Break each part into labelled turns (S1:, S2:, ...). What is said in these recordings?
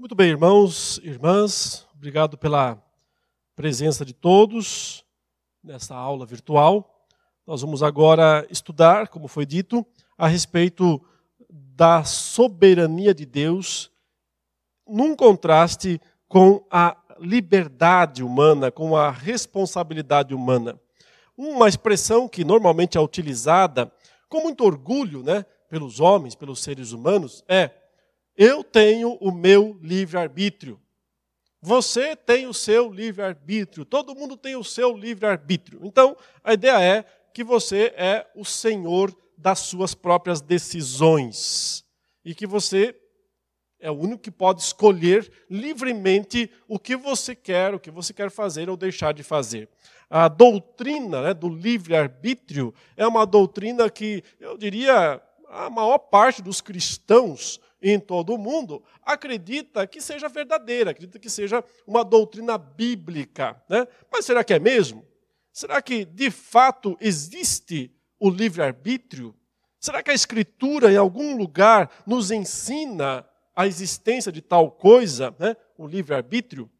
S1: Muito bem, irmãos irmãs, obrigado pela presença de todos nessa aula virtual. Nós vamos agora estudar, como foi dito, a respeito da soberania de Deus, num contraste com a liberdade humana, com a responsabilidade humana. Uma expressão que normalmente é utilizada com muito orgulho né, pelos homens, pelos seres humanos, é eu tenho o meu livre-arbítrio. Você tem o seu livre-arbítrio. Todo mundo tem o seu livre-arbítrio. Então, a ideia é que você é o senhor das suas próprias decisões. E que você é o único que pode escolher livremente o que você quer, o que você quer fazer ou deixar de fazer. A doutrina né, do livre-arbítrio é uma doutrina que, eu diria, a maior parte dos cristãos em todo o mundo acredita que seja verdadeira, acredita que seja uma doutrina bíblica. Né? Mas será que é mesmo? Será que de fato existe o livre-arbítrio? Será que a Escritura, em algum lugar, nos ensina a existência de tal coisa, né? o livre-arbítrio?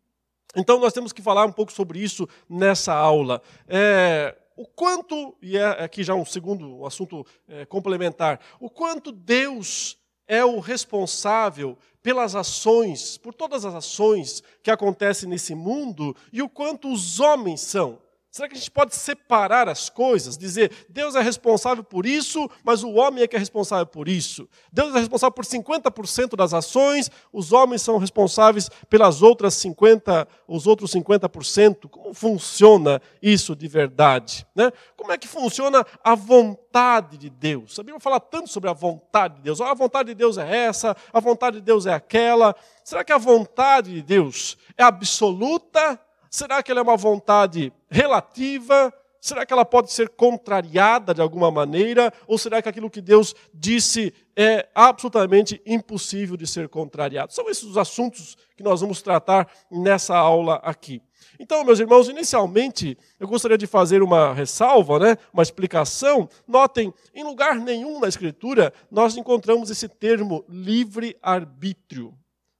S1: Então, nós temos que falar um pouco sobre isso nessa aula. É, o quanto, e é aqui já um segundo assunto é, complementar, o quanto Deus é o responsável pelas ações, por todas as ações que acontecem nesse mundo e o quanto os homens são. Será que a gente pode separar as coisas? Dizer, Deus é responsável por isso, mas o homem é que é responsável por isso. Deus é responsável por 50% das ações, os homens são responsáveis pelas outras 50, os outros 50%. Como funciona isso de verdade? Né? Como é que funciona a vontade de Deus? A Bíblia fala tanto sobre a vontade de Deus. Oh, a vontade de Deus é essa, a vontade de Deus é aquela. Será que a vontade de Deus é absoluta Será que ela é uma vontade relativa? Será que ela pode ser contrariada de alguma maneira? Ou será que aquilo que Deus disse é absolutamente impossível de ser contrariado? São esses os assuntos que nós vamos tratar nessa aula aqui. Então, meus irmãos, inicialmente eu gostaria de fazer uma ressalva, né, uma explicação. Notem, em lugar nenhum na Escritura nós encontramos esse termo livre-arbítrio.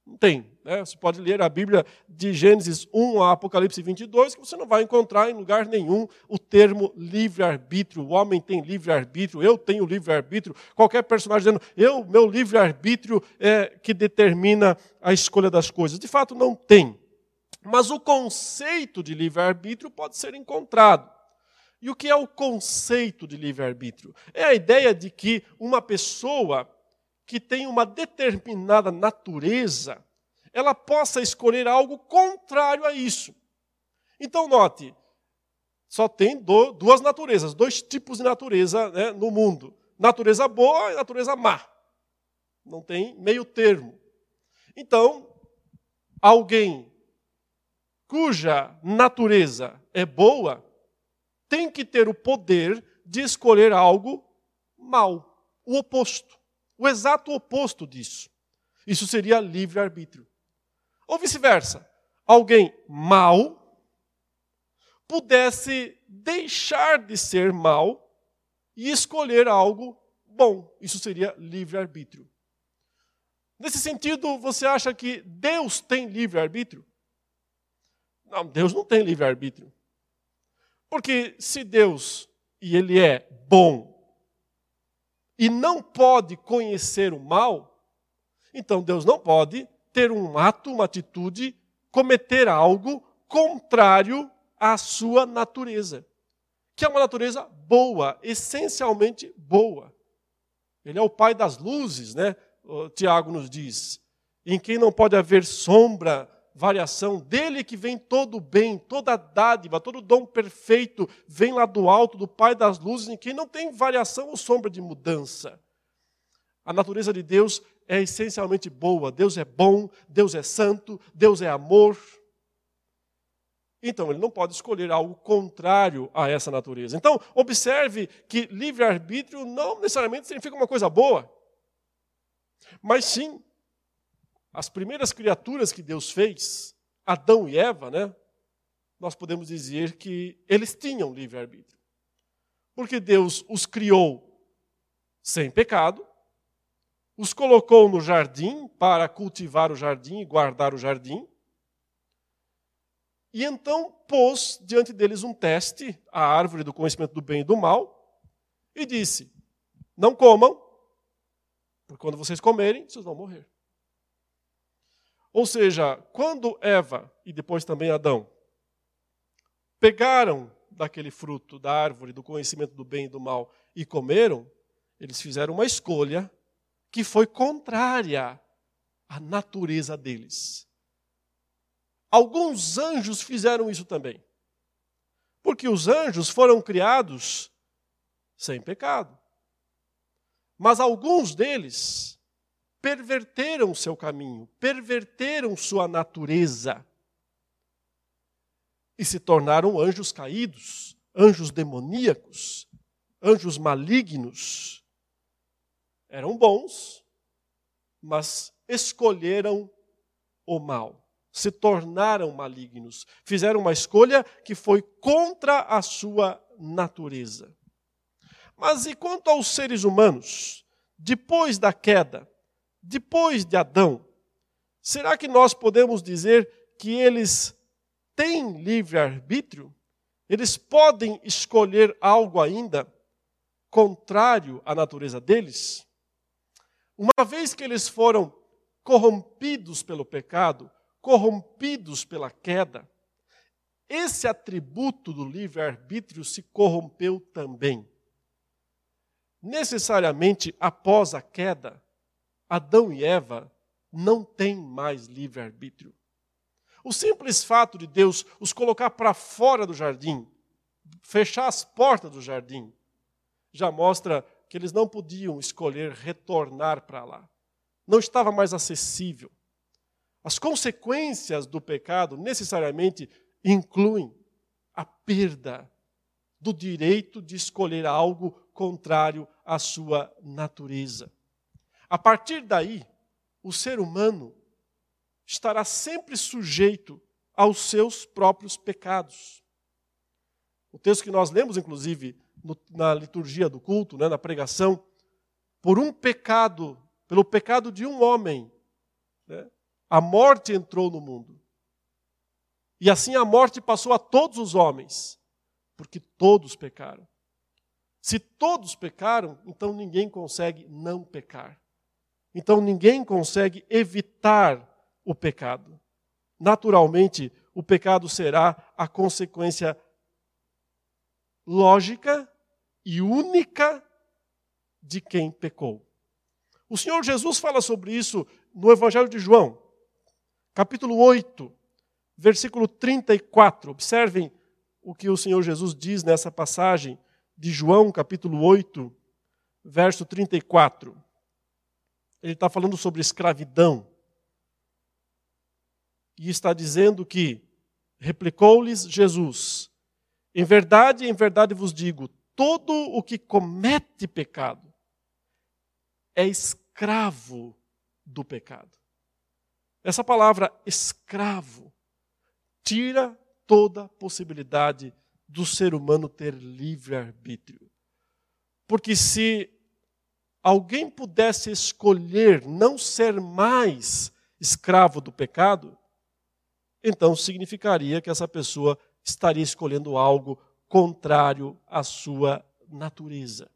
S1: Não tem. Né? Você pode ler a Bíblia de Gênesis 1 a Apocalipse 22, que você não vai encontrar em lugar nenhum o termo livre-arbítrio. O homem tem livre-arbítrio, eu tenho livre-arbítrio. Qualquer personagem dizendo, eu, meu livre-arbítrio é que determina a escolha das coisas. De fato, não tem. Mas o conceito de livre-arbítrio pode ser encontrado. E o que é o conceito de livre-arbítrio? É a ideia de que uma pessoa que tem uma determinada natureza, ela possa escolher algo contrário a isso. Então, note, só tem duas naturezas, dois tipos de natureza né, no mundo: natureza boa e natureza má. Não tem meio termo. Então, alguém cuja natureza é boa tem que ter o poder de escolher algo mal, o oposto o exato oposto disso. Isso seria livre-arbítrio. Ou vice-versa, alguém mau pudesse deixar de ser mal e escolher algo bom. Isso seria livre-arbítrio. Nesse sentido, você acha que Deus tem livre-arbítrio? Não, Deus não tem livre-arbítrio. Porque se Deus, e Ele é bom e não pode conhecer o mal, então Deus não pode ter um ato, uma atitude, cometer algo contrário à sua natureza, que é uma natureza boa, essencialmente boa. Ele é o pai das luzes, né? O Tiago nos diz, em quem não pode haver sombra variação, dele que vem todo o bem, toda a dádiva, todo o dom perfeito, vem lá do alto, do Pai das luzes, em quem não tem variação ou sombra de mudança. A natureza de Deus é essencialmente boa. Deus é bom, Deus é santo, Deus é amor. Então, ele não pode escolher algo contrário a essa natureza. Então, observe que livre-arbítrio não necessariamente significa uma coisa boa, mas sim as primeiras criaturas que Deus fez, Adão e Eva, né? Nós podemos dizer que eles tinham os colocou no jardim para cultivar o jardim e guardar o jardim. E então pôs diante deles um teste, a árvore do conhecimento do bem e do mal, e disse: Não comam, porque quando vocês comerem, vocês vão morrer. Ou seja, quando Eva e depois também Adão pegaram daquele fruto da árvore do conhecimento do bem e do mal e comeram, eles fizeram uma escolha que foi contrária à natureza deles. Alguns anjos fizeram isso também. Porque os anjos foram criados sem pecado. Mas alguns deles perverteram seu caminho, perverteram sua natureza e se tornaram anjos caídos, anjos demoníacos, anjos malignos. Eram bons, mas escolheram o mal, se tornaram malignos, fizeram uma escolha que foi contra a sua natureza. Mas e quanto aos seres humanos, depois da queda, depois de Adão, será que nós podemos dizer que eles têm livre-arbítrio? Eles podem escolher algo ainda contrário à natureza deles? Uma vez que eles foram corrompidos pelo pecado, corrompidos pela queda, esse atributo do livre-arbítrio se corrompeu também. Necessariamente após a queda, Adão e Eva não têm mais livre-arbítrio. O simples fato de Deus os colocar para fora do jardim, fechar as portas do jardim, já mostra que eles não podiam escolher retornar para lá. Não estava mais acessível. As consequências do pecado necessariamente incluem a perda do direito de escolher algo contrário à sua natureza. A partir daí, o ser humano estará sempre sujeito aos seus próprios pecados. O texto que nós lemos, inclusive, na liturgia do culto, né, na pregação, por um pecado, pelo pecado de um homem, né, a morte entrou no mundo. E assim a morte passou a todos os homens, porque todos pecaram. Se todos pecaram, então ninguém consegue não pecar. Então ninguém consegue evitar o pecado. Naturalmente, o pecado será a consequência lógica e única de quem pecou. O Senhor Jesus fala sobre isso no Evangelho de João, capítulo 8, versículo 34. Observem o que o Senhor Jesus diz nessa passagem de João, capítulo 8, verso 34. Ele está falando sobre escravidão. E está dizendo que, replicou-lhes Jesus: Em verdade, em verdade vos digo, todo o que comete pecado é escravo do pecado. Essa palavra escravo tira toda possibilidade do ser humano ter livre-arbítrio. Porque se alguém pudesse escolher não ser mais escravo do pecado, então significaria que essa pessoa estaria escolhendo algo contrário à sua natureza.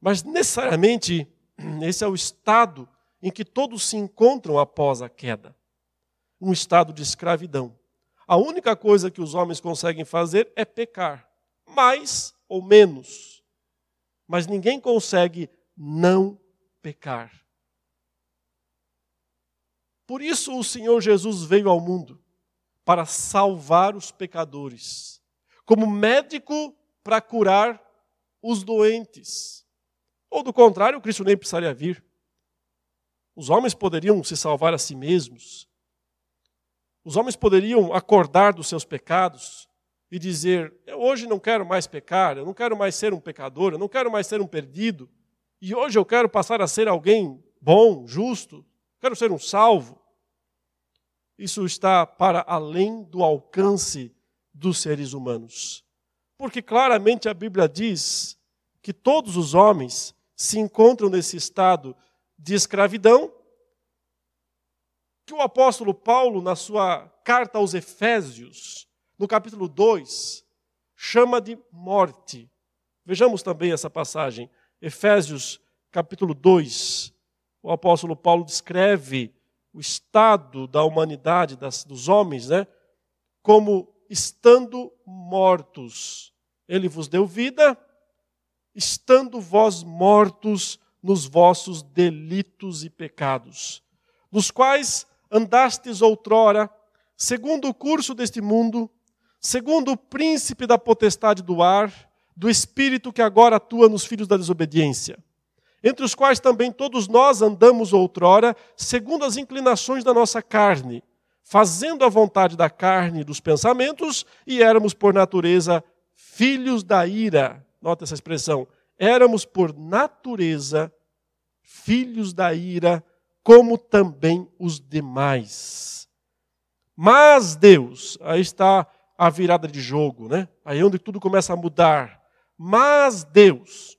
S1: Mas necessariamente, esse é o estado em que todos se encontram após a queda um estado de escravidão. A única coisa que os homens conseguem fazer é pecar, mais ou menos. Mas ninguém consegue não pecar. Por isso o Senhor Jesus veio ao mundo para salvar os pecadores, como médico para curar os doentes. Ou do contrário, Cristo nem precisaria vir. Os homens poderiam se salvar a si mesmos. Os homens poderiam acordar dos seus pecados e dizer: Eu hoje não quero mais pecar, eu não quero mais ser um pecador, eu não quero mais ser um perdido. E hoje eu quero passar a ser alguém bom, justo, quero ser um salvo. Isso está para além do alcance dos seres humanos. Porque claramente a Bíblia diz que todos os homens se encontram nesse estado de escravidão, que o apóstolo Paulo, na sua carta aos Efésios, no capítulo 2, chama de morte. Vejamos também essa passagem. Efésios, capítulo 2. O apóstolo Paulo descreve o estado da humanidade, das, dos homens, né? como estando mortos. Ele vos deu vida, estando vós mortos nos vossos delitos e pecados, nos quais andastes outrora, segundo o curso deste mundo, segundo o príncipe da potestade do ar, do espírito que agora atua nos filhos da desobediência entre os quais também todos nós andamos outrora, segundo as inclinações da nossa carne, fazendo a vontade da carne e dos pensamentos, e éramos por natureza filhos da ira. Nota essa expressão. Éramos por natureza filhos da ira, como também os demais. Mas Deus, aí está a virada de jogo, né? Aí é onde tudo começa a mudar. Mas Deus,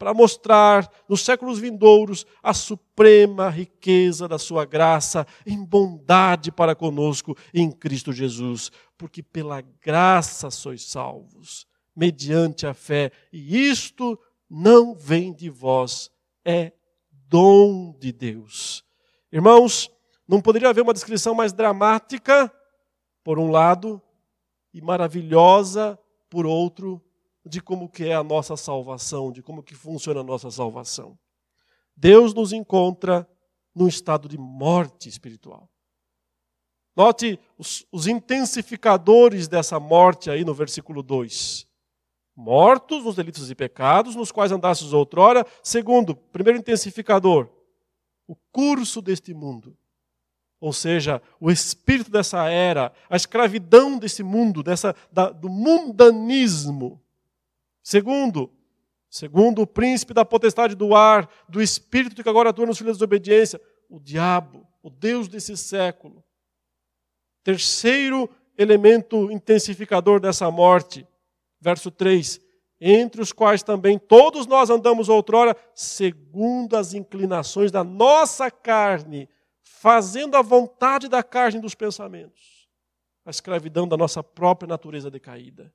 S1: para mostrar nos séculos vindouros a suprema riqueza da sua graça em bondade para conosco em Cristo Jesus, porque pela graça sois salvos, mediante a fé, e isto não vem de vós, é dom de Deus. Irmãos, não poderia haver uma descrição mais dramática, por um lado, e maravilhosa, por outro, de como que é a nossa salvação, de como que funciona a nossa salvação. Deus nos encontra num estado de morte espiritual. Note os, os intensificadores dessa morte aí no versículo 2. Mortos nos delitos e pecados, nos quais andastes outrora. Segundo, primeiro intensificador, o curso deste mundo. Ou seja, o espírito dessa era, a escravidão desse mundo, dessa, da, do mundanismo Segundo, segundo o príncipe da potestade do ar, do espírito que agora atua nos filhos da desobediência, o diabo, o Deus desse século. Terceiro elemento intensificador dessa morte, verso 3: entre os quais também todos nós andamos outrora, segundo as inclinações da nossa carne, fazendo a vontade da carne dos pensamentos, a escravidão da nossa própria natureza decaída.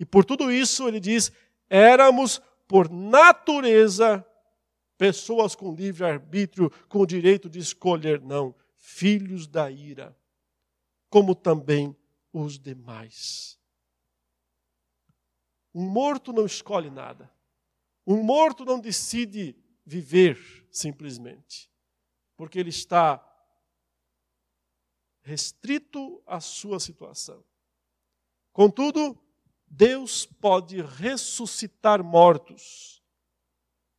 S1: E por tudo isso, ele diz: éramos, por natureza, pessoas com livre arbítrio, com o direito de escolher, não, filhos da ira, como também os demais. Um morto não escolhe nada. Um morto não decide viver simplesmente, porque ele está restrito à sua situação. Contudo, Deus pode ressuscitar mortos.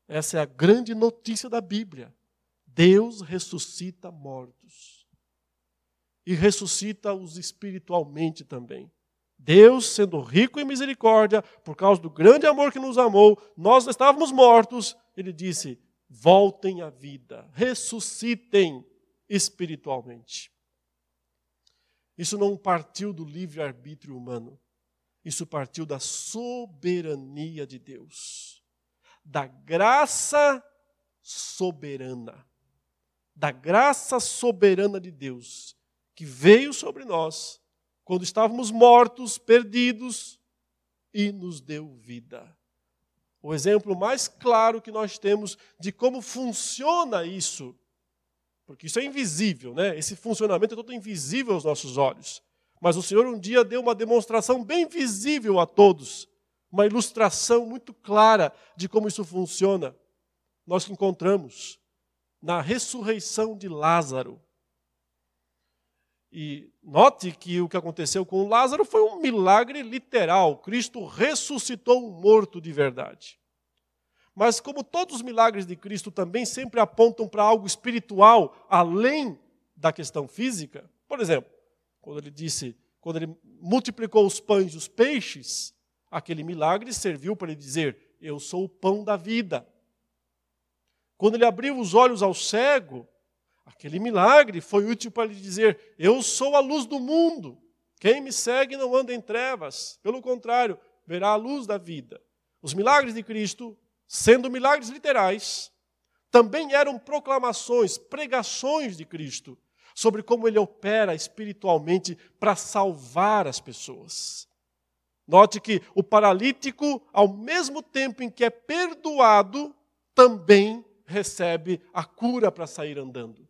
S1: Essa é a grande notícia da Bíblia. Deus ressuscita mortos. E ressuscita-os espiritualmente também. Deus, sendo rico em misericórdia, por causa do grande amor que nos amou, nós estávamos mortos, ele disse: voltem à vida, ressuscitem espiritualmente. Isso não partiu do livre-arbítrio humano. Isso partiu da soberania de Deus, da graça soberana, da graça soberana de Deus, que veio sobre nós quando estávamos mortos, perdidos, e nos deu vida. O exemplo mais claro que nós temos de como funciona isso, porque isso é invisível, né? Esse funcionamento é todo invisível aos nossos olhos. Mas o Senhor um dia deu uma demonstração bem visível a todos, uma ilustração muito clara de como isso funciona. Nós encontramos na ressurreição de Lázaro. E note que o que aconteceu com Lázaro foi um milagre literal. Cristo ressuscitou um morto de verdade. Mas, como todos os milagres de Cristo também sempre apontam para algo espiritual, além da questão física, por exemplo, quando ele disse quando ele multiplicou os pães e os peixes, aquele milagre serviu para ele dizer: Eu sou o pão da vida. Quando ele abriu os olhos ao cego, aquele milagre foi útil para ele dizer: Eu sou a luz do mundo. Quem me segue não anda em trevas, pelo contrário, verá a luz da vida. Os milagres de Cristo, sendo milagres literais, também eram proclamações, pregações de Cristo sobre como ele opera espiritualmente para salvar as pessoas. Note que o paralítico, ao mesmo tempo em que é perdoado, também recebe a cura para sair andando.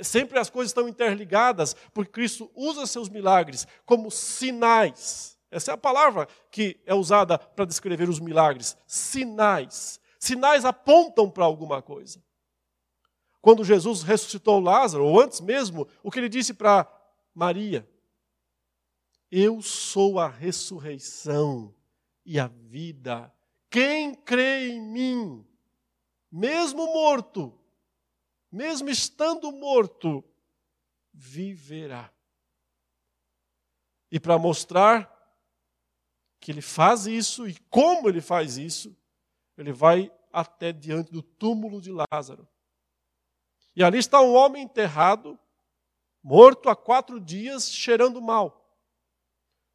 S1: Sempre as coisas estão interligadas, porque Cristo usa seus milagres como sinais. Essa é a palavra que é usada para descrever os milagres: sinais. Sinais apontam para alguma coisa. Quando Jesus ressuscitou Lázaro, ou antes mesmo, o que ele disse para Maria: Eu sou a ressurreição e a vida. Quem crê em mim, mesmo morto, mesmo estando morto, viverá. E para mostrar que ele faz isso e como ele faz isso, ele vai até diante do túmulo de Lázaro. E ali está um homem enterrado, morto há quatro dias, cheirando mal.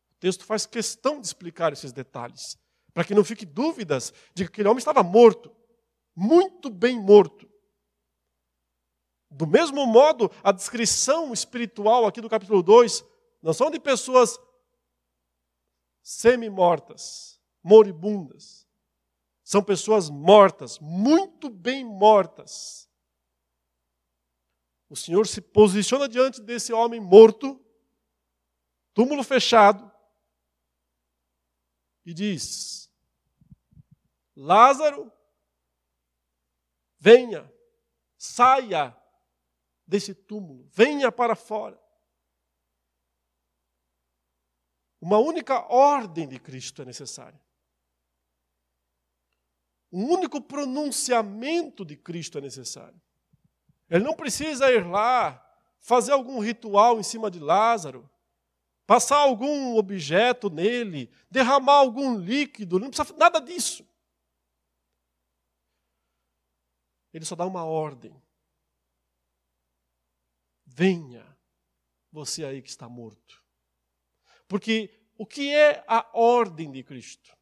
S1: O texto faz questão de explicar esses detalhes, para que não fique dúvidas de que aquele homem estava morto, muito bem morto. Do mesmo modo, a descrição espiritual aqui do capítulo 2 não são de pessoas semi-mortas, moribundas. São pessoas mortas, muito bem mortas. O Senhor se posiciona diante desse homem morto, túmulo fechado, e diz: Lázaro, venha, saia desse túmulo, venha para fora. Uma única ordem de Cristo é necessária. Um único pronunciamento de Cristo é necessário. Ele não precisa ir lá fazer algum ritual em cima de Lázaro, passar algum objeto nele, derramar algum líquido, não precisa nada disso. Ele só dá uma ordem. Venha, você aí que está morto. Porque o que é a ordem de Cristo?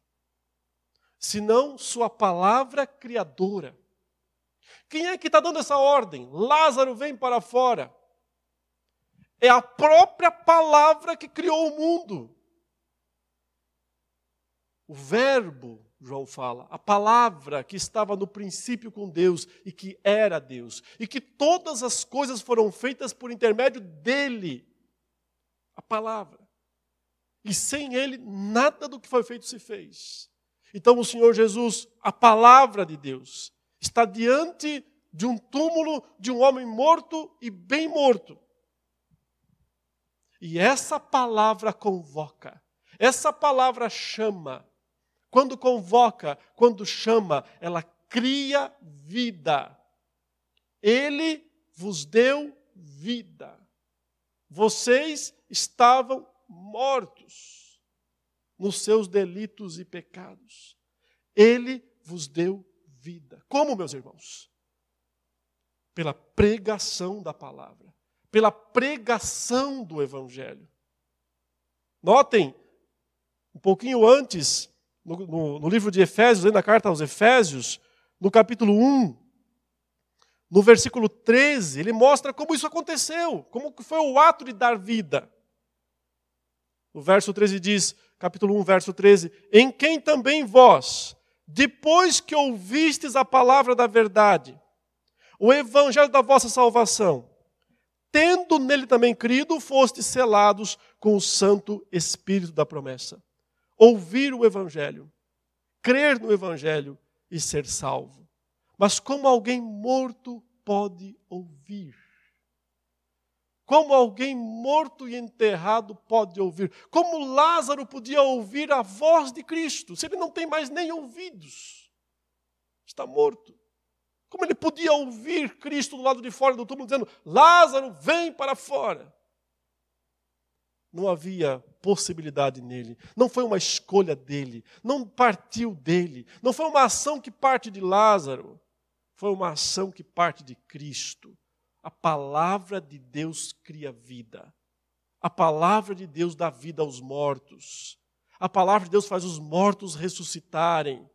S1: Senão Sua palavra criadora. Quem é que está dando essa ordem? Lázaro vem para fora. É a própria palavra que criou o mundo. O Verbo João fala, a palavra que estava no princípio com Deus e que era Deus, e que todas as coisas foram feitas por intermédio dele, a palavra. E sem ele, nada do que foi feito se fez. Então, o Senhor Jesus, a palavra de Deus, está diante de um túmulo de um homem morto e bem morto. E essa palavra convoca, essa palavra chama, quando convoca, quando chama, ela cria vida. Ele vos deu vida. Vocês estavam mortos nos seus delitos e pecados. Ele vos deu vida. Como, meus irmãos? Pela pregação da palavra, pela pregação do Evangelho. Notem, um pouquinho antes, no, no, no livro de Efésios, lendo a carta aos Efésios, no capítulo 1, no versículo 13, ele mostra como isso aconteceu, como foi o ato de dar vida. O verso 13 diz, capítulo 1, verso 13: Em quem também vós, depois que ouvistes a palavra da verdade, o evangelho da vossa salvação, tendo nele também crido, fostes selados com o Santo Espírito da promessa ouvir o Evangelho, crer no Evangelho e ser salvo. Mas como alguém morto pode ouvir? Como alguém morto e enterrado pode ouvir? Como Lázaro podia ouvir a voz de Cristo, se ele não tem mais nem ouvidos? Está morto. Como ele podia ouvir Cristo do lado de fora do túmulo dizendo: Lázaro, vem para fora? Não havia possibilidade nele. Não foi uma escolha dele. Não partiu dele. Não foi uma ação que parte de Lázaro. Foi uma ação que parte de Cristo. A palavra de Deus cria vida. A palavra de Deus dá vida aos mortos. A palavra de Deus faz os mortos ressuscitarem.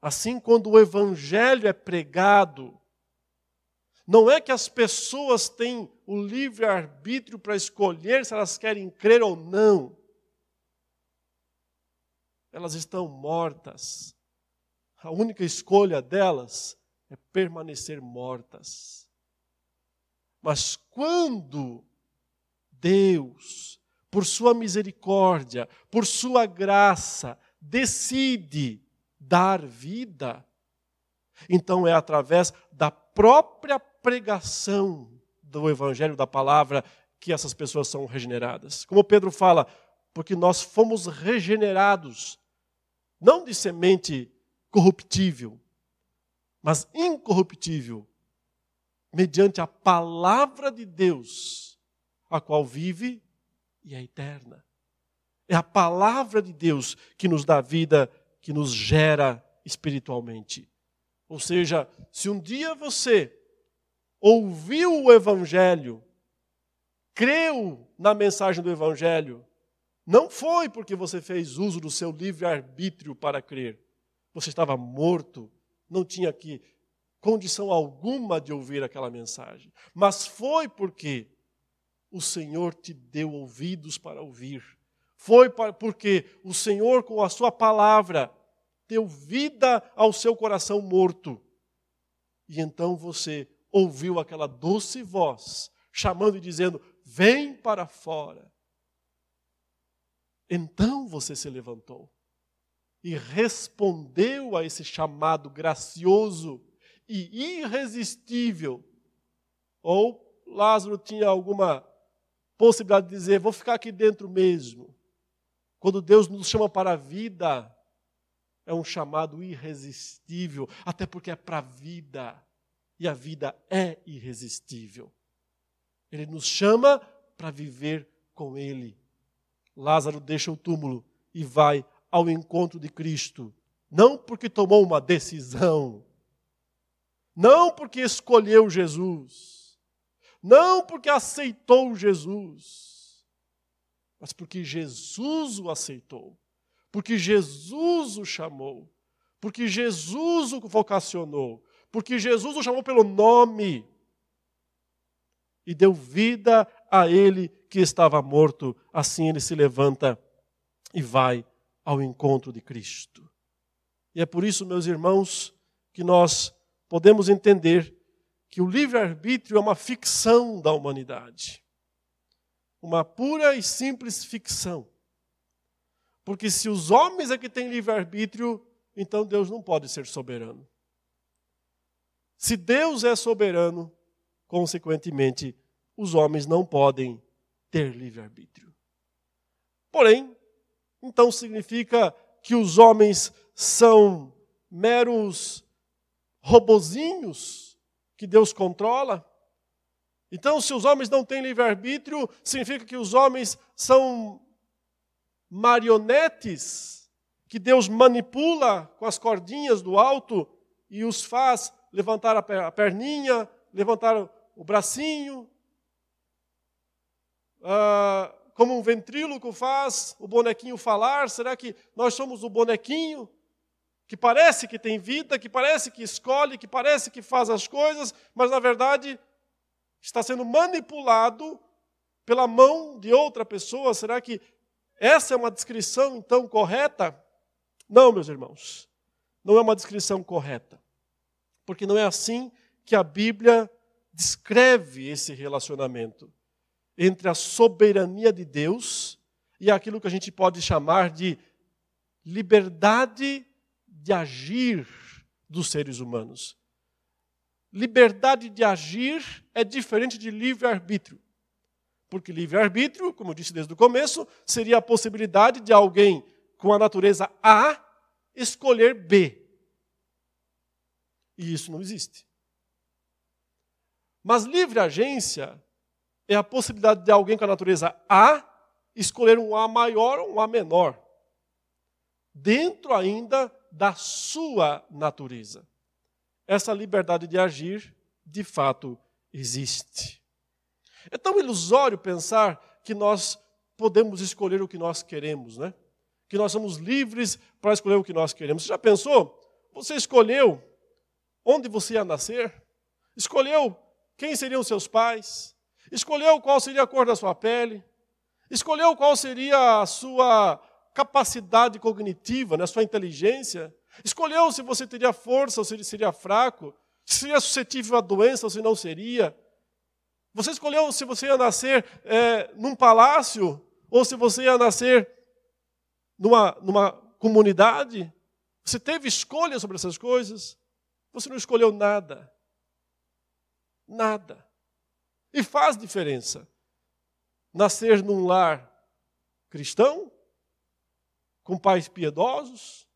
S1: Assim, quando o evangelho é pregado, não é que as pessoas têm o livre-arbítrio para escolher se elas querem crer ou não. Elas estão mortas. A única escolha delas é permanecer mortas. Mas quando Deus, por sua misericórdia, por sua graça, decide dar vida, então é através da própria pregação do evangelho da palavra que essas pessoas são regeneradas. Como Pedro fala, porque nós fomos regenerados não de semente corruptível, mas incorruptível, mediante a palavra de Deus, a qual vive e é eterna. É a palavra de Deus que nos dá vida, que nos gera espiritualmente. Ou seja, se um dia você ouviu o Evangelho, creu na mensagem do Evangelho, não foi porque você fez uso do seu livre-arbítrio para crer. Você estava morto, não tinha que condição alguma de ouvir aquela mensagem. Mas foi porque o Senhor te deu ouvidos para ouvir. Foi porque o Senhor, com a sua palavra, deu vida ao seu coração morto. E então você ouviu aquela doce voz chamando e dizendo: Vem para fora. Então você se levantou e respondeu a esse chamado gracioso e irresistível. Ou Lázaro tinha alguma possibilidade de dizer: Vou ficar aqui dentro mesmo. Quando Deus nos chama para a vida, é um chamado irresistível, até porque é para a vida e a vida é irresistível. Ele nos chama para viver com Ele. Lázaro deixa o túmulo e vai ao encontro de Cristo, não porque tomou uma decisão, não porque escolheu Jesus, não porque aceitou Jesus, mas porque Jesus o aceitou, porque Jesus o chamou, porque Jesus o vocacionou, porque Jesus o chamou pelo nome. E deu vida a ele que estava morto. Assim ele se levanta e vai ao encontro de Cristo. E é por isso, meus irmãos, que nós podemos entender que o livre-arbítrio é uma ficção da humanidade. Uma pura e simples ficção. Porque se os homens é que têm livre-arbítrio, então Deus não pode ser soberano. Se Deus é soberano, consequentemente, os homens não podem ter livre-arbítrio. Porém, então significa que os homens são meros robozinhos que Deus controla? Então, se os homens não têm livre-arbítrio, significa que os homens são marionetes que Deus manipula com as cordinhas do alto e os faz levantar a perninha, levantar o bracinho, ah, como um ventríloco faz o bonequinho falar. Será que nós somos o bonequinho que parece que tem vida, que parece que escolhe, que parece que faz as coisas, mas na verdade está sendo manipulado pela mão de outra pessoa? Será que essa é uma descrição então correta? Não, meus irmãos, não é uma descrição correta porque não é assim que a Bíblia descreve esse relacionamento entre a soberania de Deus e aquilo que a gente pode chamar de liberdade de agir dos seres humanos. Liberdade de agir é diferente de livre-arbítrio. Porque livre-arbítrio, como eu disse desde o começo, seria a possibilidade de alguém com a natureza A escolher B. E isso não existe. Mas livre agência é a possibilidade de alguém com a natureza A escolher um A maior ou um A menor, dentro ainda da sua natureza. Essa liberdade de agir, de fato, existe. É tão ilusório pensar que nós podemos escolher o que nós queremos, né? Que nós somos livres para escolher o que nós queremos. Você já pensou? Você escolheu onde você ia nascer? Escolheu quem seriam seus pais? Escolheu qual seria a cor da sua pele? Escolheu qual seria a sua capacidade cognitiva, né, a sua inteligência? Escolheu se você teria força ou se seria fraco? Se seria suscetível à doença ou se não seria? Você escolheu se você ia nascer é, num palácio ou se você ia nascer numa, numa comunidade? Você teve escolha sobre essas coisas? Você não escolheu nada. Nada. E faz diferença. Nascer num lar cristão, com pais piedosos,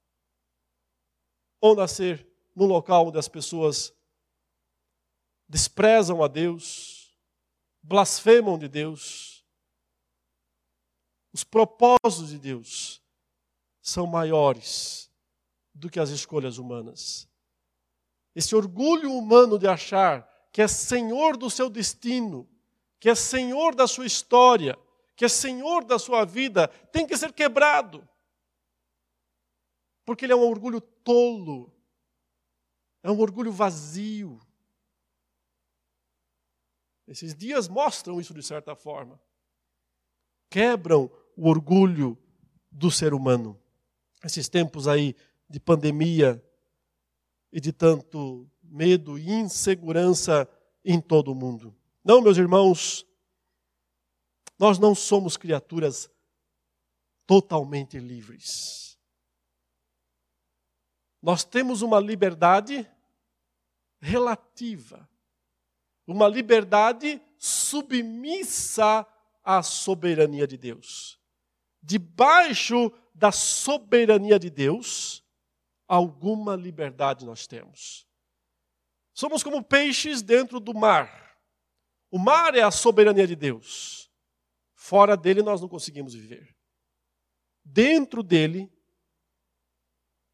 S1: ou nascer num local onde as pessoas desprezam a Deus, blasfemam de Deus. Os propósitos de Deus são maiores do que as escolhas humanas. Esse orgulho humano de achar que é senhor do seu destino, que é senhor da sua história, que é senhor da sua vida, tem que ser quebrado. Porque ele é um orgulho tolo, é um orgulho vazio. Esses dias mostram isso de certa forma. Quebram o orgulho do ser humano. Esses tempos aí de pandemia e de tanto medo e insegurança em todo o mundo. Não, meus irmãos, nós não somos criaturas totalmente livres. Nós temos uma liberdade relativa, uma liberdade submissa à soberania de Deus. Debaixo da soberania de Deus, alguma liberdade nós temos. Somos como peixes dentro do mar. O mar é a soberania de Deus. Fora dele nós não conseguimos viver. Dentro dele,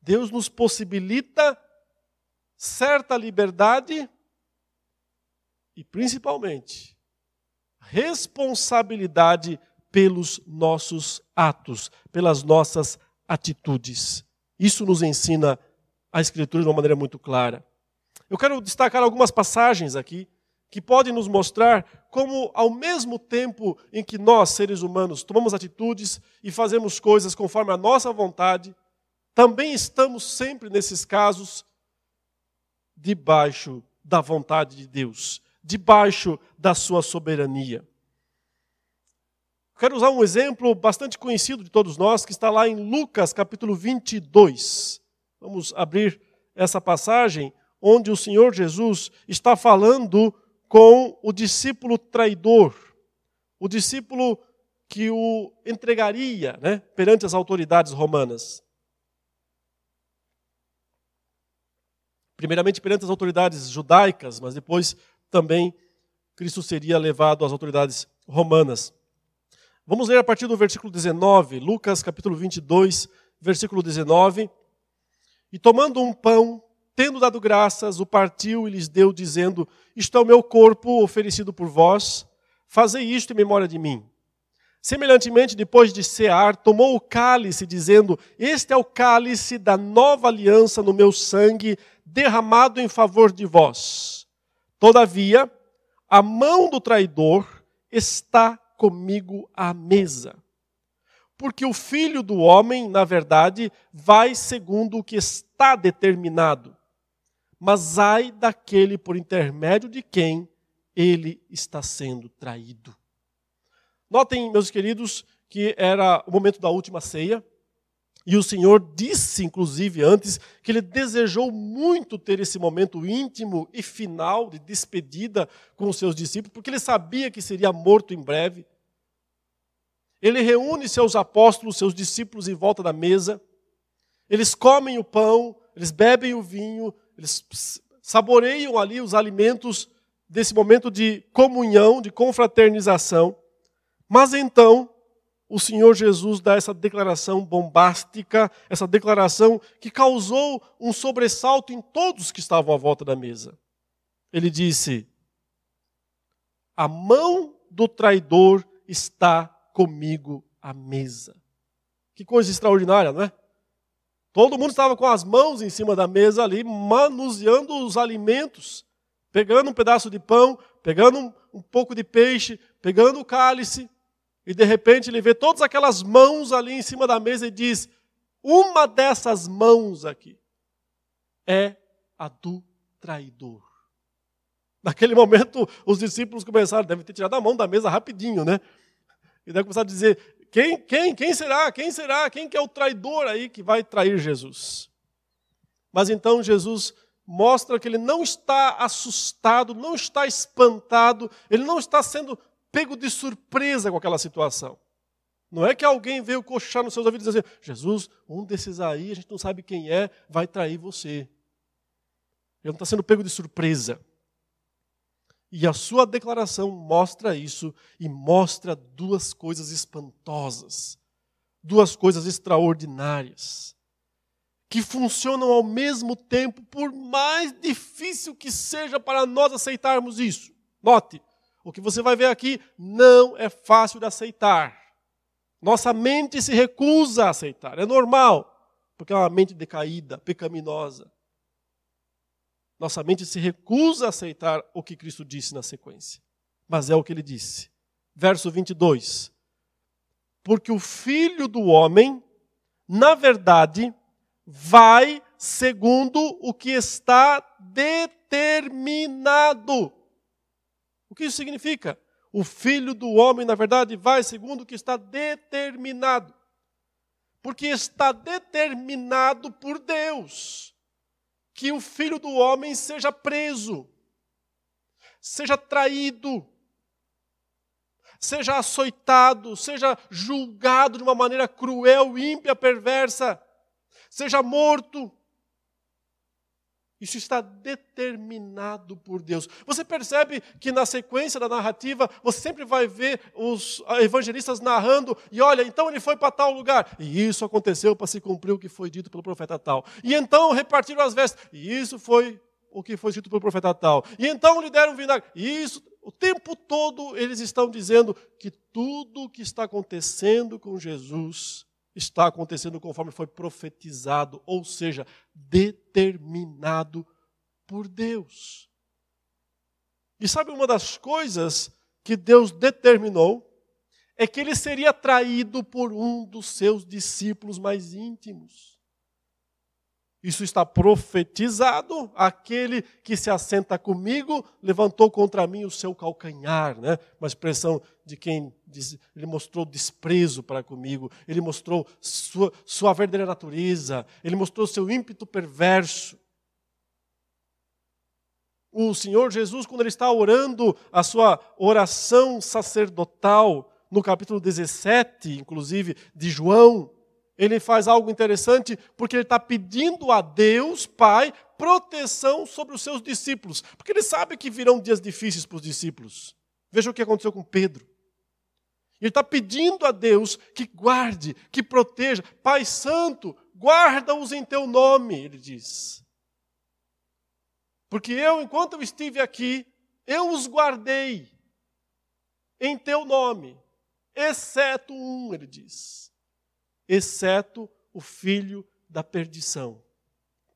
S1: Deus nos possibilita certa liberdade e, principalmente, responsabilidade pelos nossos atos, pelas nossas atitudes. Isso nos ensina a Escritura de uma maneira muito clara. Eu quero destacar algumas passagens aqui que podem nos mostrar como, ao mesmo tempo em que nós, seres humanos, tomamos atitudes e fazemos coisas conforme a nossa vontade, também estamos sempre, nesses casos, debaixo da vontade de Deus, debaixo da sua soberania. Quero usar um exemplo bastante conhecido de todos nós, que está lá em Lucas capítulo 22. Vamos abrir essa passagem onde o Senhor Jesus está falando com o discípulo traidor, o discípulo que o entregaria né, perante as autoridades romanas. Primeiramente perante as autoridades judaicas, mas depois também Cristo seria levado às autoridades romanas. Vamos ler a partir do versículo 19, Lucas capítulo 22, versículo 19. E tomando um pão, tendo dado graças, o partiu e lhes deu, dizendo: Isto é o meu corpo oferecido por vós, fazei isto em memória de mim. Semelhantemente, depois de cear, tomou o cálice, dizendo: Este é o cálice da nova aliança no meu sangue, derramado em favor de vós. Todavia, a mão do traidor está comigo à mesa. Porque o filho do homem, na verdade, vai segundo o que está determinado mas ai daquele por intermédio de quem ele está sendo traído. Notem, meus queridos, que era o momento da última ceia, e o Senhor disse, inclusive, antes, que ele desejou muito ter esse momento íntimo e final de despedida com os seus discípulos, porque ele sabia que seria morto em breve. Ele reúne seus apóstolos, seus discípulos em volta da mesa, eles comem o pão, eles bebem o vinho, eles saboreiam ali os alimentos desse momento de comunhão, de confraternização. Mas então, o Senhor Jesus dá essa declaração bombástica, essa declaração que causou um sobressalto em todos que estavam à volta da mesa. Ele disse: A mão do traidor está comigo à mesa. Que coisa extraordinária, não é? Todo mundo estava com as mãos em cima da mesa ali, manuseando os alimentos, pegando um pedaço de pão, pegando um, pouco de peixe, pegando o cálice, e de repente ele vê todas aquelas mãos ali em cima da mesa e diz: Uma dessas mãos aqui é a do traidor. Naquele momento, os discípulos começaram, devem ter tirado a mão da mesa rapidinho, né? E daí começaram a dizer: quem, quem, quem será? Quem será? Quem que é o traidor aí que vai trair Jesus? Mas então Jesus mostra que ele não está assustado, não está espantado, ele não está sendo pego de surpresa com aquela situação. Não é que alguém veio coxar nos seus ouvidos e dizer: Jesus, um desses aí, a gente não sabe quem é, vai trair você. Ele não está sendo pego de surpresa. E a sua declaração mostra isso e mostra duas coisas espantosas, duas coisas extraordinárias, que funcionam ao mesmo tempo, por mais difícil que seja para nós aceitarmos isso. Note, o que você vai ver aqui não é fácil de aceitar. Nossa mente se recusa a aceitar, é normal, porque é uma mente decaída, pecaminosa. Nossa mente se recusa a aceitar o que Cristo disse na sequência. Mas é o que ele disse. Verso 22. Porque o filho do homem, na verdade, vai segundo o que está determinado. O que isso significa? O filho do homem, na verdade, vai segundo o que está determinado. Porque está determinado por Deus que o filho do homem seja preso, seja traído, seja açoitado, seja julgado de uma maneira cruel, ímpia, perversa, seja morto. Isso está determinado por Deus. Você percebe que na sequência da narrativa, você sempre vai ver os evangelistas narrando, e olha, então ele foi para tal lugar, e isso aconteceu para se cumprir o que foi dito pelo profeta tal. E então repartiram as vestes, e isso foi o que foi dito pelo profeta tal. E então lhe deram vinagre, e isso. O tempo todo eles estão dizendo que tudo o que está acontecendo com Jesus está acontecendo conforme foi profetizado, ou seja, determinado por Deus. E sabe uma das coisas que Deus determinou? É que ele seria traído por um dos seus discípulos mais íntimos. Isso está profetizado. Aquele que se assenta comigo levantou contra mim o seu calcanhar, né? Uma expressão de quem diz, ele mostrou desprezo para comigo, ele mostrou sua, sua verdadeira natureza, ele mostrou seu ímpeto perverso. O Senhor Jesus, quando ele está orando a sua oração sacerdotal, no capítulo 17, inclusive, de João, ele faz algo interessante porque ele está pedindo a Deus, Pai, proteção sobre os seus discípulos. Porque ele sabe que virão dias difíceis para os discípulos. Veja o que aconteceu com Pedro. Ele está pedindo a Deus que guarde, que proteja. Pai Santo, guarda-os em teu nome, ele diz. Porque eu, enquanto eu estive aqui, eu os guardei em teu nome, exceto um, ele diz exceto o filho da perdição,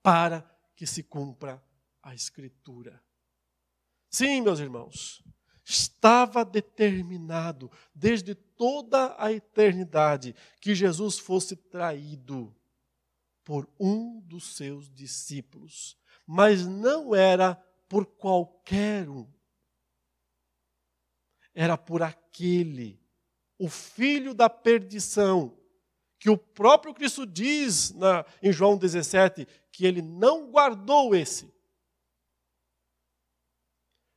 S1: para que se cumpra a Escritura. Sim, meus irmãos, estava determinado desde toda a eternidade que Jesus fosse traído por um dos seus discípulos, mas não era por qualquer um. Era por aquele, o filho da perdição, que o próprio Cristo diz na, em João 17 que ele não guardou esse.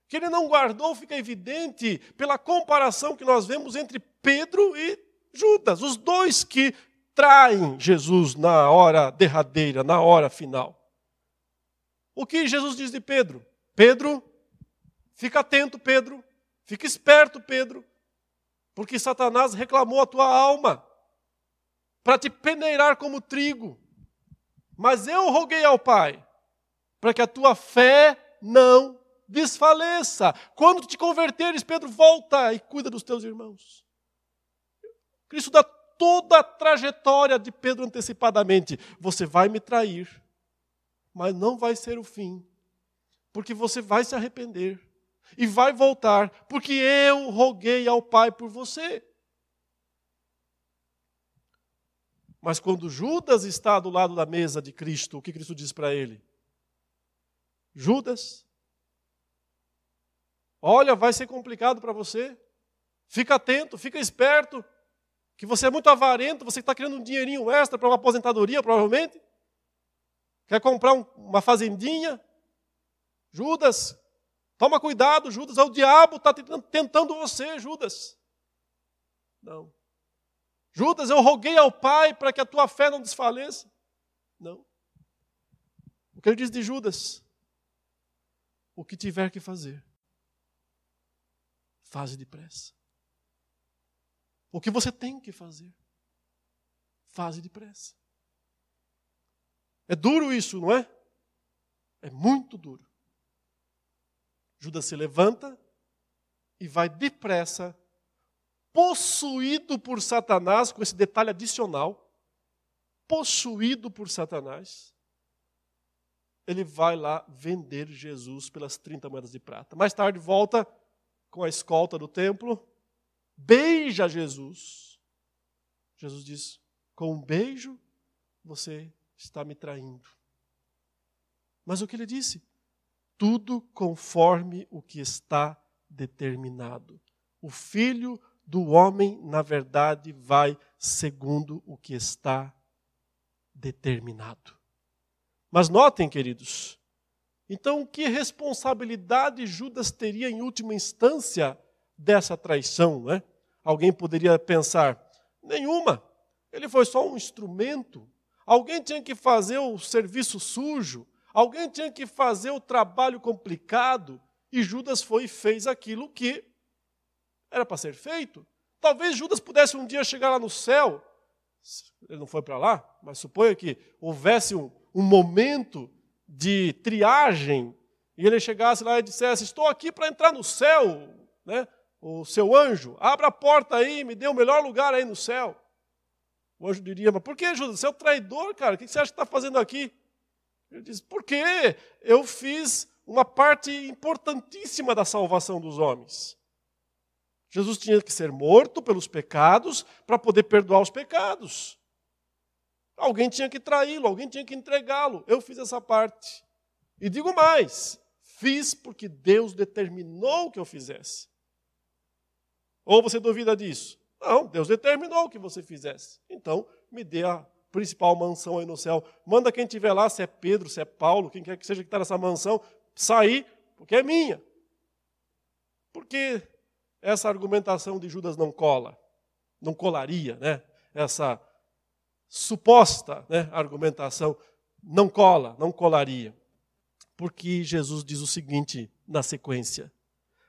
S1: Que ele não guardou fica evidente pela comparação que nós vemos entre Pedro e Judas, os dois que traem Jesus na hora derradeira, na hora final. O que Jesus diz de Pedro? Pedro, Fica atento, Pedro. Fica esperto, Pedro. Porque Satanás reclamou a tua alma para te peneirar como trigo. Mas eu roguei ao Pai para que a tua fé não desfaleça. Quando te converteres, Pedro, volta e cuida dos teus irmãos. Cristo dá toda a trajetória de Pedro antecipadamente. Você vai me trair, mas não vai ser o fim, porque você vai se arrepender e vai voltar, porque eu roguei ao Pai por você. Mas quando Judas está do lado da mesa de Cristo, o que Cristo diz para ele? Judas, olha, vai ser complicado para você. Fica atento, fica esperto, que você é muito avarento, você está querendo um dinheirinho extra para uma aposentadoria, provavelmente. Quer comprar um, uma fazendinha? Judas, toma cuidado, Judas, é o diabo está tentando você, Judas. Não. Judas, eu roguei ao Pai para que a tua fé não desfaleça. Não. O que ele diz de Judas? O que tiver que fazer, faze depressa. O que você tem que fazer, faze depressa. É duro isso, não é? É muito duro. Judas se levanta e vai depressa, possuído por Satanás, com esse detalhe adicional, possuído por Satanás, ele vai lá vender Jesus pelas 30 moedas de prata. Mais tarde volta com a escolta do templo, beija Jesus. Jesus diz: com um beijo você está me traindo. Mas o que ele disse? Tudo conforme o que está determinado. O filho do homem, na verdade, vai segundo o que está determinado. Mas notem, queridos, então que responsabilidade Judas teria em última instância dessa traição? Né? Alguém poderia pensar: nenhuma, ele foi só um instrumento Alguém tinha que fazer o serviço sujo, alguém tinha que fazer o trabalho complicado, e Judas foi e fez aquilo que era para ser feito. Talvez Judas pudesse um dia chegar lá no céu, ele não foi para lá, mas suponha que houvesse um, um momento de triagem, e ele chegasse lá e dissesse: Estou aqui para entrar no céu, né? o seu anjo, abra a porta aí, me dê o melhor lugar aí no céu. O anjo diria, mas por que, Judas? Você é o traidor, cara. O que você acha que está fazendo aqui? Ele diz, porque eu fiz uma parte importantíssima da salvação dos homens. Jesus tinha que ser morto pelos pecados para poder perdoar os pecados. Alguém tinha que traí-lo, alguém tinha que entregá-lo. Eu fiz essa parte. E digo mais: fiz porque Deus determinou que eu fizesse. Ou você duvida disso? Não, Deus determinou que você fizesse. Então, me dê a principal mansão aí no céu. Manda quem estiver lá, se é Pedro, se é Paulo, quem quer que seja que está nessa mansão, sair, porque é minha. Porque essa argumentação de Judas não cola, não colaria, né? Essa suposta né, argumentação não cola, não colaria. Porque Jesus diz o seguinte na sequência: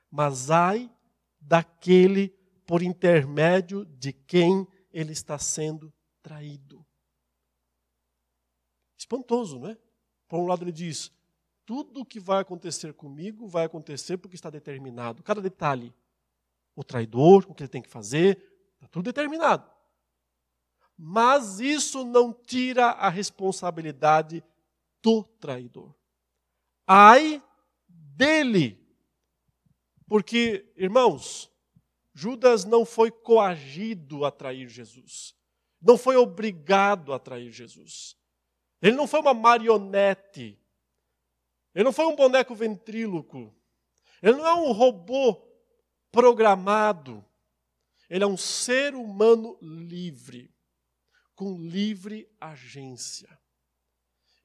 S1: Mas ai daquele por intermédio de quem ele está sendo traído. Espantoso, não é? Por um lado, ele diz: tudo o que vai acontecer comigo vai acontecer porque está determinado. Cada detalhe. O traidor, o que ele tem que fazer, está tudo determinado. Mas isso não tira a responsabilidade do traidor. Ai dele. Porque, irmãos, Judas não foi coagido a trair Jesus. Não foi obrigado a trair Jesus. Ele não foi uma marionete. Ele não foi um boneco ventríloco. Ele não é um robô programado. Ele é um ser humano livre, com livre agência.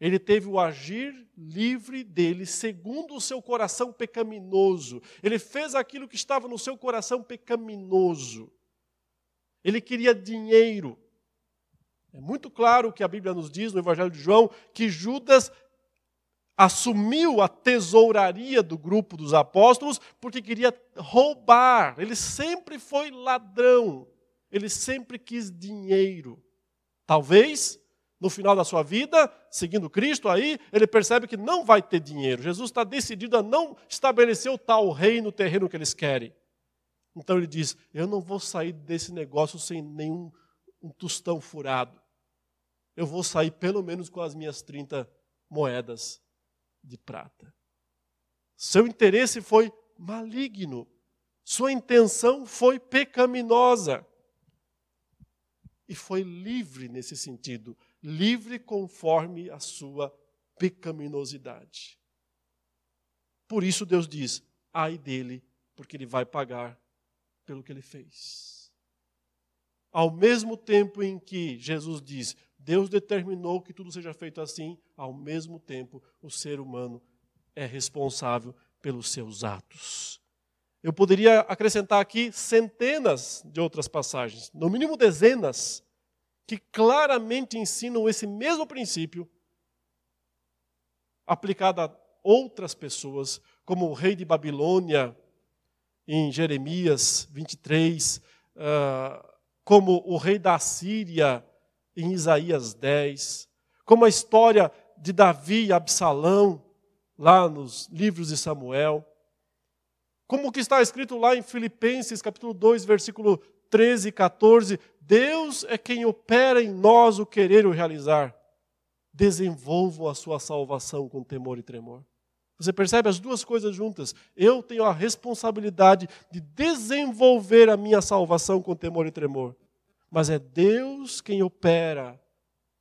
S1: Ele teve o agir livre dele, segundo o seu coração pecaminoso. Ele fez aquilo que estava no seu coração pecaminoso. Ele queria dinheiro. É muito claro o que a Bíblia nos diz no Evangelho de João que Judas assumiu a tesouraria do grupo dos apóstolos porque queria roubar. Ele sempre foi ladrão. Ele sempre quis dinheiro. Talvez, no final da sua vida, seguindo Cristo aí, ele percebe que não vai ter dinheiro. Jesus está decidido a não estabelecer o tal reino terreno que eles querem. Então ele diz: Eu não vou sair desse negócio sem nenhum um tostão furado. Eu vou sair pelo menos com as minhas 30 moedas de prata. Seu interesse foi maligno. Sua intenção foi pecaminosa. E foi livre nesse sentido, livre conforme a sua pecaminosidade. Por isso Deus diz: ai dele, porque ele vai pagar pelo que ele fez. Ao mesmo tempo em que Jesus diz: Deus determinou que tudo seja feito assim, ao mesmo tempo o ser humano é responsável pelos seus atos. Eu poderia acrescentar aqui centenas de outras passagens, no mínimo dezenas, que claramente ensinam esse mesmo princípio aplicado a outras pessoas, como o rei de Babilônia, em Jeremias 23, ah, como o rei da Síria, em Isaías 10, como a história de Davi e Absalão, lá nos livros de Samuel, como o que está escrito lá em Filipenses, capítulo 2, versículo 13 e 14, Deus é quem opera em nós o querer e o realizar. Desenvolvam a sua salvação com temor e tremor. Você percebe as duas coisas juntas? Eu tenho a responsabilidade de desenvolver a minha salvação com temor e tremor mas é Deus quem opera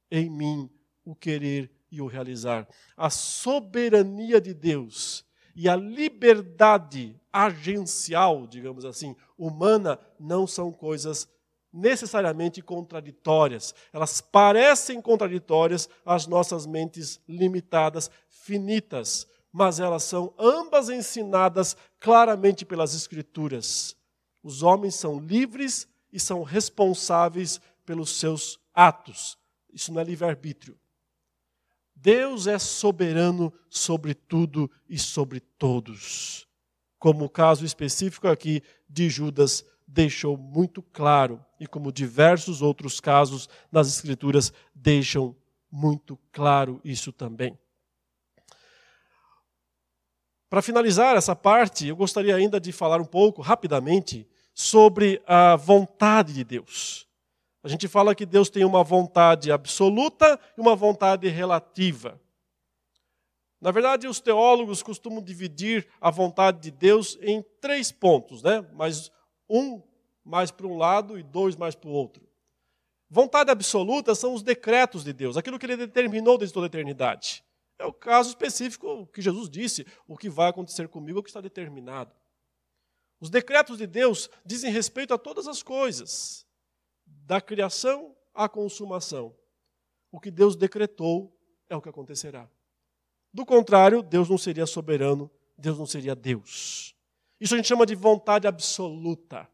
S1: em mim o querer e o realizar. A soberania de Deus e a liberdade agencial, digamos assim, humana, não são coisas necessariamente contraditórias. Elas parecem contraditórias às nossas mentes limitadas, finitas, mas elas são ambas ensinadas claramente pelas Escrituras. Os homens são livres e são responsáveis pelos seus atos. Isso não é livre-arbítrio. Deus é soberano sobre tudo e sobre todos. Como o caso específico aqui de Judas deixou muito claro, e como diversos outros casos nas Escrituras deixam muito claro isso também. Para finalizar essa parte, eu gostaria ainda de falar um pouco, rapidamente, sobre a vontade de Deus. A gente fala que Deus tem uma vontade absoluta e uma vontade relativa. Na verdade, os teólogos costumam dividir a vontade de Deus em três pontos, né? Mas um mais para um lado e dois mais para o outro. Vontade absoluta são os decretos de Deus, aquilo que ele determinou desde toda a eternidade. É o caso específico que Jesus disse: o que vai acontecer comigo é o que está determinado. Os decretos de Deus dizem respeito a todas as coisas, da criação à consumação. O que Deus decretou é o que acontecerá. Do contrário, Deus não seria soberano, Deus não seria Deus. Isso a gente chama de vontade absoluta.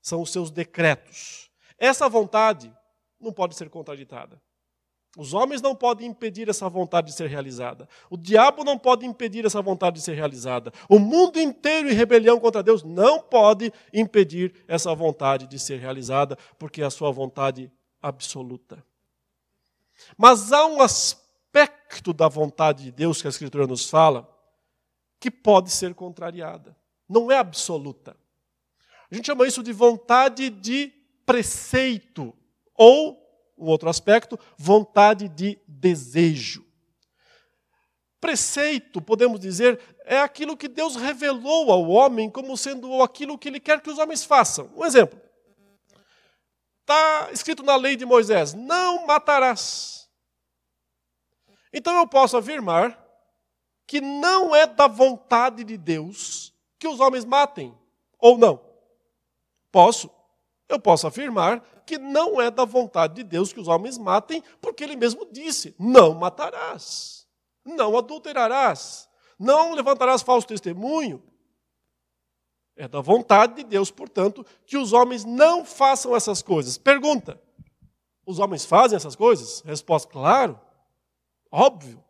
S1: São os seus decretos. Essa vontade não pode ser contraditada. Os homens não podem impedir essa vontade de ser realizada. O diabo não pode impedir essa vontade de ser realizada. O mundo inteiro em rebelião contra Deus não pode impedir essa vontade de ser realizada, porque é a sua vontade absoluta. Mas há um aspecto da vontade de Deus que a Escritura nos fala que pode ser contrariada. Não é absoluta. A gente chama isso de vontade de preceito ou um outro aspecto, vontade de desejo. Preceito, podemos dizer, é aquilo que Deus revelou ao homem como sendo aquilo que ele quer que os homens façam. Um exemplo. Está escrito na lei de Moisés: não matarás. Então eu posso afirmar que não é da vontade de Deus que os homens matem, ou não? Posso. Eu posso afirmar que não é da vontade de Deus que os homens matem, porque ele mesmo disse: não matarás, não adulterarás, não levantarás falso testemunho. É da vontade de Deus, portanto, que os homens não façam essas coisas. Pergunta: os homens fazem essas coisas? Resposta: claro, óbvio.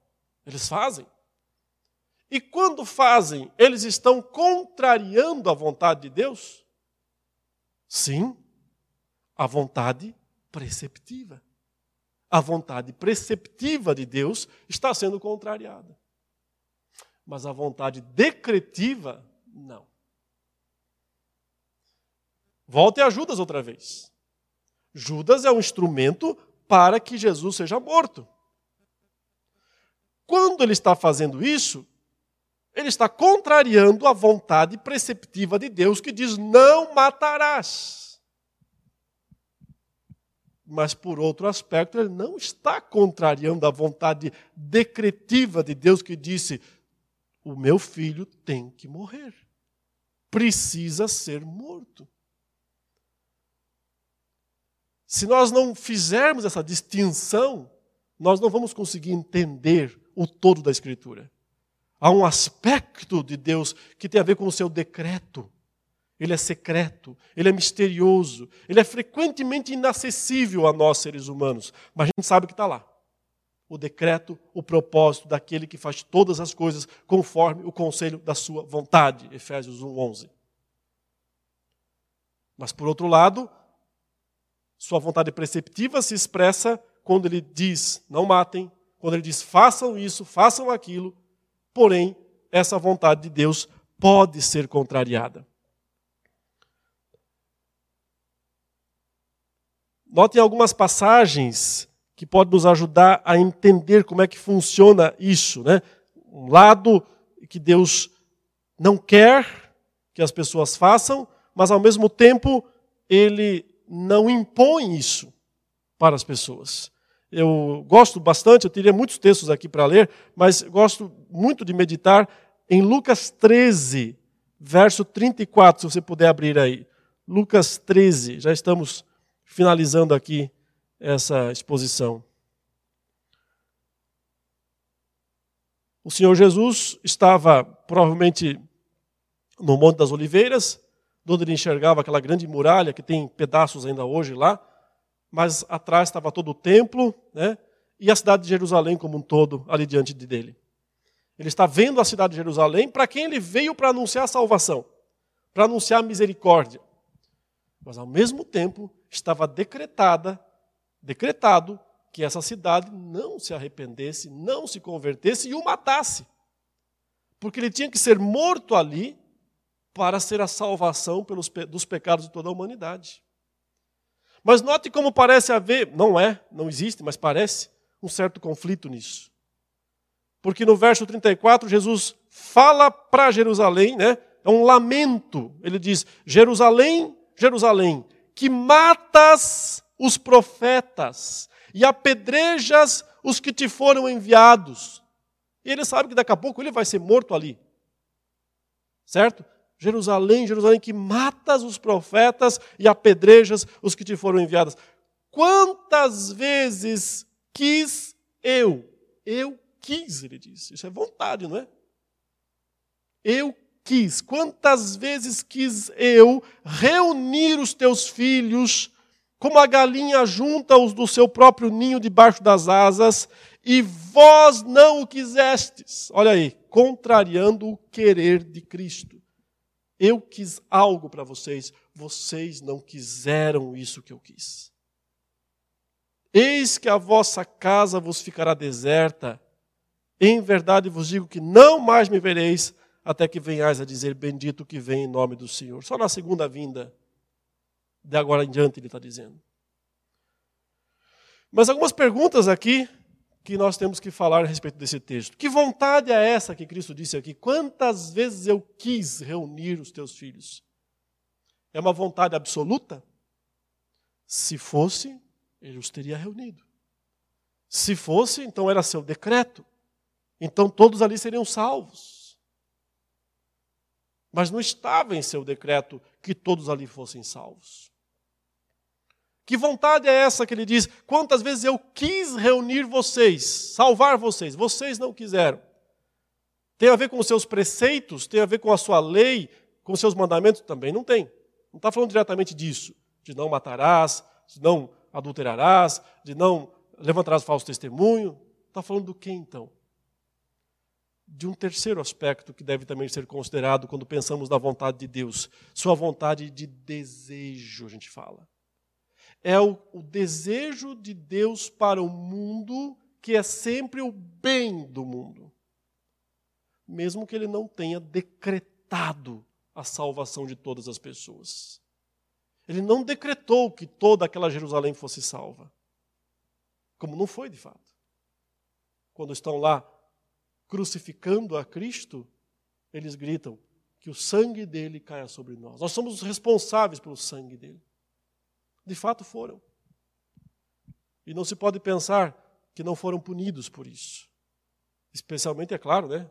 S1: Eles fazem. E quando fazem, eles estão contrariando a vontade de Deus? Sim, a vontade preceptiva. A vontade preceptiva de Deus está sendo contrariada. Mas a vontade decretiva, não. Volte a Judas outra vez. Judas é um instrumento para que Jesus seja morto. Quando ele está fazendo isso, ele está contrariando a vontade preceptiva de Deus que diz: não matarás. Mas, por outro aspecto, ele não está contrariando a vontade decretiva de Deus que disse: o meu filho tem que morrer, precisa ser morto. Se nós não fizermos essa distinção, nós não vamos conseguir entender o todo da Escritura. Há um aspecto de Deus que tem a ver com o seu decreto. Ele é secreto, ele é misterioso, ele é frequentemente inacessível a nós seres humanos, mas a gente sabe que está lá. O decreto, o propósito daquele que faz todas as coisas conforme o conselho da sua vontade. Efésios 1:11. Mas por outro lado, sua vontade preceptiva se expressa quando ele diz: não matem, quando ele diz: façam isso, façam aquilo, Porém, essa vontade de Deus pode ser contrariada. Notem algumas passagens que podem nos ajudar a entender como é que funciona isso. Né? Um lado que Deus não quer que as pessoas façam, mas ao mesmo tempo ele não impõe isso para as pessoas eu gosto bastante, eu teria muitos textos aqui para ler, mas gosto muito de meditar em Lucas 13, verso 34, se você puder abrir aí. Lucas 13, já estamos finalizando aqui essa exposição. O Senhor Jesus estava provavelmente no Monte das Oliveiras, onde ele enxergava aquela grande muralha que tem pedaços ainda hoje lá mas atrás estava todo o templo, né? E a cidade de Jerusalém como um todo ali diante de dele. Ele está vendo a cidade de Jerusalém para quem ele veio para anunciar a salvação, para anunciar a misericórdia. Mas ao mesmo tempo estava decretada, decretado que essa cidade não se arrependesse, não se convertesse e o matasse. Porque ele tinha que ser morto ali para ser a salvação pelos, dos pecados de toda a humanidade. Mas note como parece haver, não é, não existe, mas parece, um certo conflito nisso. Porque no verso 34, Jesus fala para Jerusalém, né? É um lamento. Ele diz: Jerusalém, Jerusalém, que matas os profetas e apedrejas os que te foram enviados. E ele sabe que daqui a pouco ele vai ser morto ali. Certo? Jerusalém, Jerusalém, que matas os profetas e apedrejas os que te foram enviados. Quantas vezes quis eu? Eu quis, ele disse. Isso é vontade, não é? Eu quis. Quantas vezes quis eu reunir os teus filhos, como a galinha junta os do seu próprio ninho debaixo das asas, e vós não o quisestes. Olha aí, contrariando o querer de Cristo. Eu quis algo para vocês, vocês não quiseram isso que eu quis. Eis que a vossa casa vos ficará deserta. Em verdade vos digo que não mais me vereis, até que venhais a dizer: Bendito que vem em nome do Senhor. Só na segunda vinda, de agora em diante, ele está dizendo. Mas algumas perguntas aqui que nós temos que falar a respeito desse texto. Que vontade é essa que Cristo disse aqui? Quantas vezes eu quis reunir os teus filhos? É uma vontade absoluta? Se fosse, ele os teria reunido. Se fosse, então era seu decreto. Então todos ali seriam salvos. Mas não estava em seu decreto que todos ali fossem salvos. Que vontade é essa que ele diz? Quantas vezes eu quis reunir vocês, salvar vocês, vocês não quiseram. Tem a ver com os seus preceitos, tem a ver com a sua lei, com os seus mandamentos? Também não tem. Não está falando diretamente disso, de não matarás, de não adulterarás, de não levantarás falso testemunho. Está falando do que então? De um terceiro aspecto que deve também ser considerado quando pensamos na vontade de Deus. Sua vontade de desejo, a gente fala. É o, o desejo de Deus para o mundo que é sempre o bem do mundo. Mesmo que ele não tenha decretado a salvação de todas as pessoas. Ele não decretou que toda aquela Jerusalém fosse salva. Como não foi de fato. Quando estão lá crucificando a Cristo, eles gritam que o sangue dele caia sobre nós. Nós somos os responsáveis pelo sangue dele. De fato foram. E não se pode pensar que não foram punidos por isso. Especialmente, é claro, né,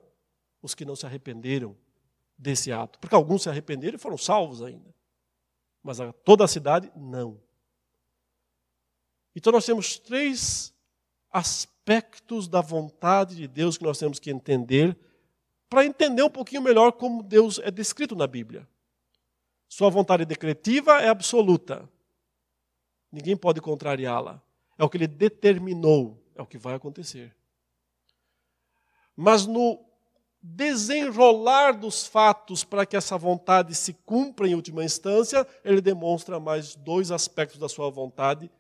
S1: os que não se arrependeram desse ato. Porque alguns se arrependeram e foram salvos ainda. Mas a, toda a cidade, não. Então nós temos três aspectos da vontade de Deus que nós temos que entender para entender um pouquinho melhor como Deus é descrito na Bíblia. Sua vontade decretiva é absoluta. Ninguém pode contrariá-la. É o que ele determinou, é o que vai acontecer. Mas no desenrolar dos fatos para que essa vontade se cumpra em última instância, ele demonstra mais dois aspectos da sua vontade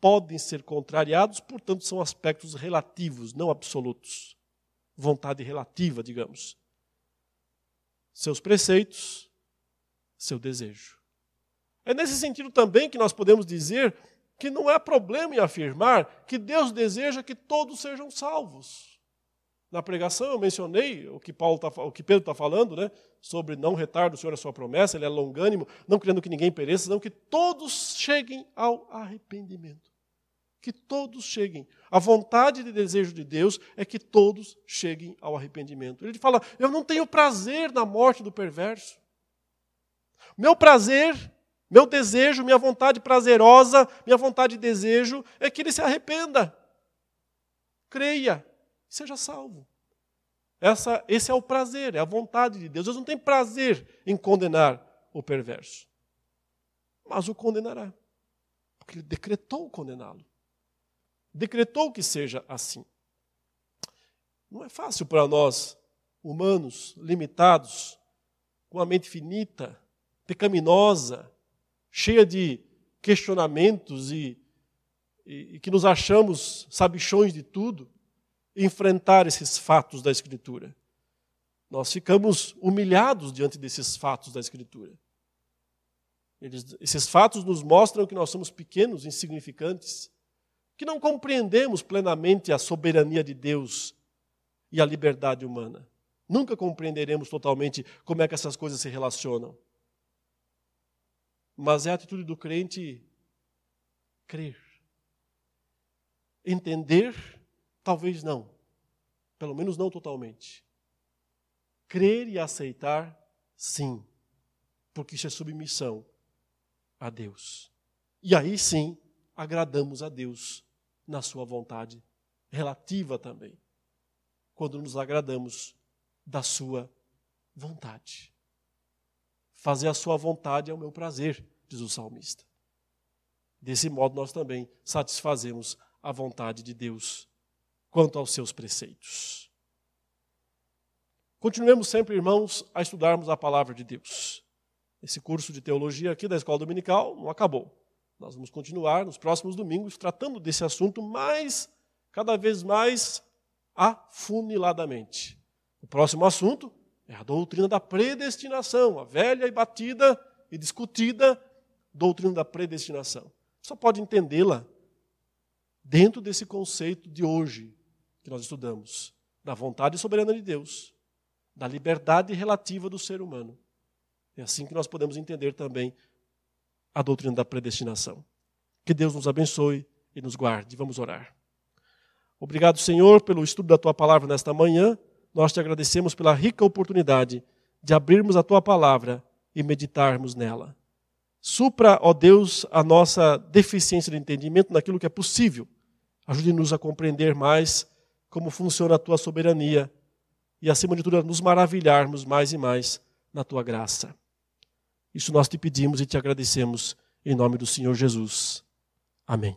S1: podem ser contrariados, portanto, são aspectos relativos, não absolutos. Vontade relativa, digamos. Seus preceitos, seu desejo. É nesse sentido também que nós podemos dizer que não há problema em afirmar que Deus deseja que todos sejam salvos. Na pregação eu mencionei o que, Paulo tá, o que Pedro está falando, né? sobre não retardo o Senhor a sua promessa, ele é longânimo, não querendo que ninguém pereça, não que todos cheguem ao arrependimento. Que todos cheguem. A vontade e desejo de Deus é que todos cheguem ao arrependimento. Ele fala: Eu não tenho prazer na morte do perverso. Meu prazer, meu desejo, minha vontade prazerosa, minha vontade de desejo é que ele se arrependa. Creia, seja salvo. Essa, esse é o prazer, é a vontade de Deus. Deus não tem prazer em condenar o perverso, mas o condenará, porque ele decretou condená-lo. Decretou que seja assim. Não é fácil para nós, humanos, limitados, com a mente finita, pecaminosa, cheia de questionamentos e, e, e que nos achamos sabichões de tudo, enfrentar esses fatos da Escritura. Nós ficamos humilhados diante desses fatos da Escritura. Eles, esses fatos nos mostram que nós somos pequenos, insignificantes, que não compreendemos plenamente a soberania de Deus e a liberdade humana. Nunca compreenderemos totalmente como é que essas coisas se relacionam. Mas é a atitude do crente crer, entender Talvez não. Pelo menos não totalmente. Crer e aceitar, sim. Porque isso é submissão a Deus. E aí sim, agradamos a Deus na sua vontade relativa também. Quando nos agradamos da sua vontade. Fazer a sua vontade é o meu prazer, diz o salmista. Desse modo, nós também satisfazemos a vontade de Deus quanto aos seus preceitos. Continuemos sempre, irmãos, a estudarmos a palavra de Deus. Esse curso de teologia aqui da Escola Dominical não acabou. Nós vamos continuar nos próximos domingos tratando desse assunto mais, cada vez mais afuniladamente. O próximo assunto é a doutrina da predestinação, a velha e batida e discutida doutrina da predestinação. Só pode entendê-la dentro desse conceito de hoje, que nós estudamos, da vontade soberana de Deus, da liberdade relativa do ser humano. É assim que nós podemos entender também a doutrina da predestinação. Que Deus nos abençoe e nos guarde. Vamos orar. Obrigado, Senhor, pelo estudo da tua palavra nesta manhã. Nós te agradecemos pela rica oportunidade de abrirmos a tua palavra e meditarmos nela. Supra, ó Deus, a nossa deficiência de entendimento naquilo que é possível. Ajude-nos a compreender mais como funciona a tua soberania e, acima de tudo, a nos maravilharmos mais e mais na tua graça. Isso nós te pedimos e te agradecemos em nome do Senhor Jesus. Amém.